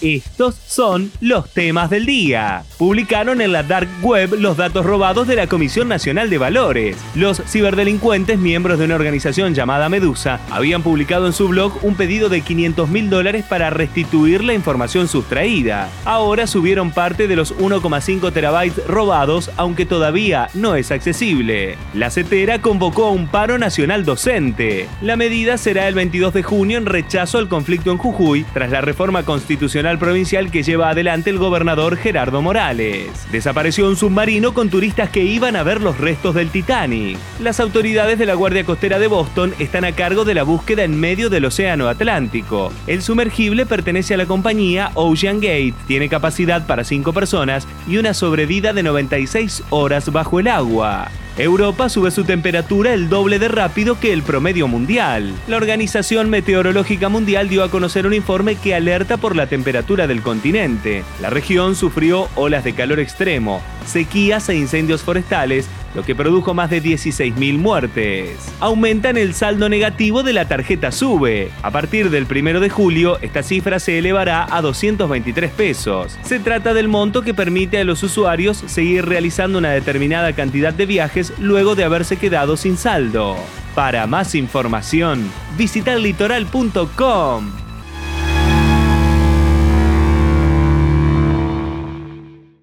Estos son los temas del día. Publicaron en la Dark Web los datos robados de la Comisión Nacional de Valores. Los ciberdelincuentes, miembros de una organización llamada Medusa, habían publicado en su blog un pedido de 500 mil dólares para restituir la información sustraída. Ahora subieron parte de los 1,5 terabytes robados, aunque todavía no es accesible. La CETERA convocó a un paro nacional docente. La medida será el 22 de junio en rechazo al conflicto en Jujuy tras la reforma constitucional provincial que lleva adelante el gobernador Gerardo Morales. Desapareció un submarino con turistas que iban a ver los restos del Titanic. Las autoridades de la Guardia Costera de Boston están a cargo de la búsqueda en medio del Océano Atlántico. El sumergible pertenece a la compañía Ocean Gate, tiene capacidad para 5 personas y una sobrevida de 96 horas bajo el agua. Europa sube su temperatura el doble de rápido que el promedio mundial. La Organización Meteorológica Mundial dio a conocer un informe que alerta por la temperatura del continente. La región sufrió olas de calor extremo, sequías e incendios forestales, lo que produjo más de 16.000 muertes. Aumentan el saldo negativo de la tarjeta SUBE. A partir del 1 de julio, esta cifra se elevará a 223 pesos. Se trata del monto que permite a los usuarios seguir realizando una determinada cantidad de viajes luego de haberse quedado sin saldo. Para más información, visita litoral.com.